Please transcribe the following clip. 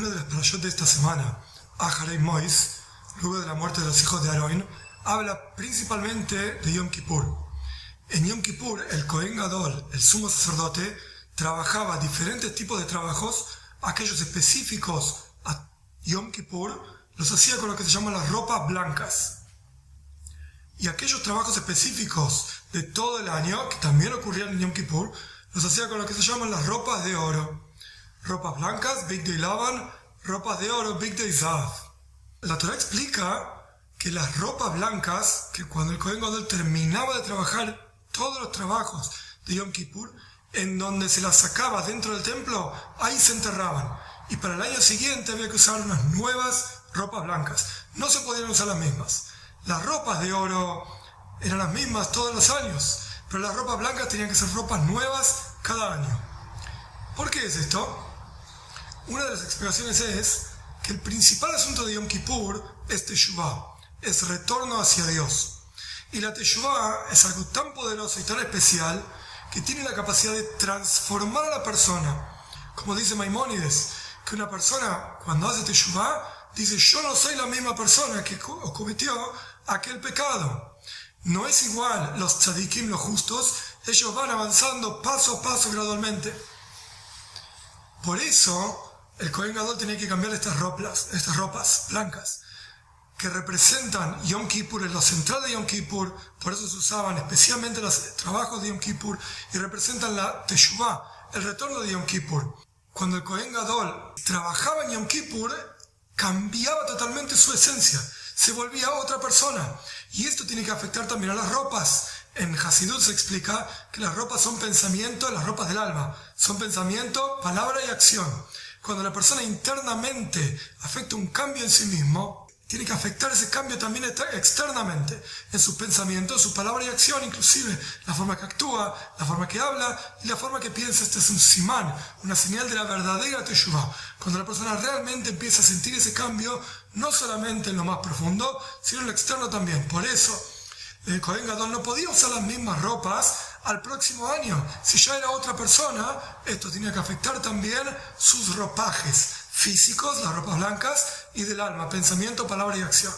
parashot de esta semana, Aharei Mois, luego de la muerte de los hijos de Aarón, habla principalmente de Yom Kippur. En Yom Kippur, el Kohen Gadol, el sumo sacerdote, trabajaba diferentes tipos de trabajos, aquellos específicos a Yom Kippur, los hacía con lo que se llaman las ropas blancas. Y aquellos trabajos específicos de todo el año, que también ocurrían en Yom Kippur, los hacía con lo que se llaman las ropas de oro. Ropas blancas, Big Day Lavan, ropas de oro, Big Day Zav. La Torah explica que las ropas blancas, que cuando el Kohen Gadol terminaba de trabajar todos los trabajos de Yom Kippur, en donde se las sacaba dentro del templo, ahí se enterraban. Y para el año siguiente había que usar unas nuevas ropas blancas. No se podían usar las mismas. Las ropas de oro eran las mismas todos los años, pero las ropas blancas tenían que ser ropas nuevas cada año. ¿Por qué es esto? Una de las explicaciones es que el principal asunto de Yom Kippur es Teshuvah, es retorno hacia Dios. Y la Teshuvah es algo tan poderoso y tan especial que tiene la capacidad de transformar a la persona. Como dice Maimónides, que una persona cuando hace Teshuvah dice, yo no soy la misma persona que cometió aquel pecado. No es igual los tzadikim, los justos, ellos van avanzando paso a paso gradualmente. Por eso, el Kohen Gadol tenía que cambiar estas ropas, estas ropas blancas que representan Yom Kippur, en lo central de Yom Kippur, por eso se usaban especialmente los trabajos de Yom Kippur, y representan la Teshuvah, el retorno de Yom Kippur. Cuando el Kohen Gadol trabajaba en Yom Kippur, cambiaba totalmente su esencia, se volvía otra persona. Y esto tiene que afectar también a las ropas. En Hasidut se explica que las ropas son pensamiento, las ropas del alma, son pensamiento, palabra y acción. Cuando la persona internamente afecta un cambio en sí mismo, tiene que afectar ese cambio también externamente, en sus pensamientos, su palabra y acción, inclusive la forma que actúa, la forma que habla y la forma que piensa. Este es un simán, una señal de la verdadera Teshuvah. Cuando la persona realmente empieza a sentir ese cambio, no solamente en lo más profundo, sino en lo externo también. Por eso, el Kohen Gadol no podía usar las mismas ropas al próximo año. Si ya era otra persona, esto tenía que afectar también sus ropajes físicos, las ropas blancas, y del alma, pensamiento, palabra y acción.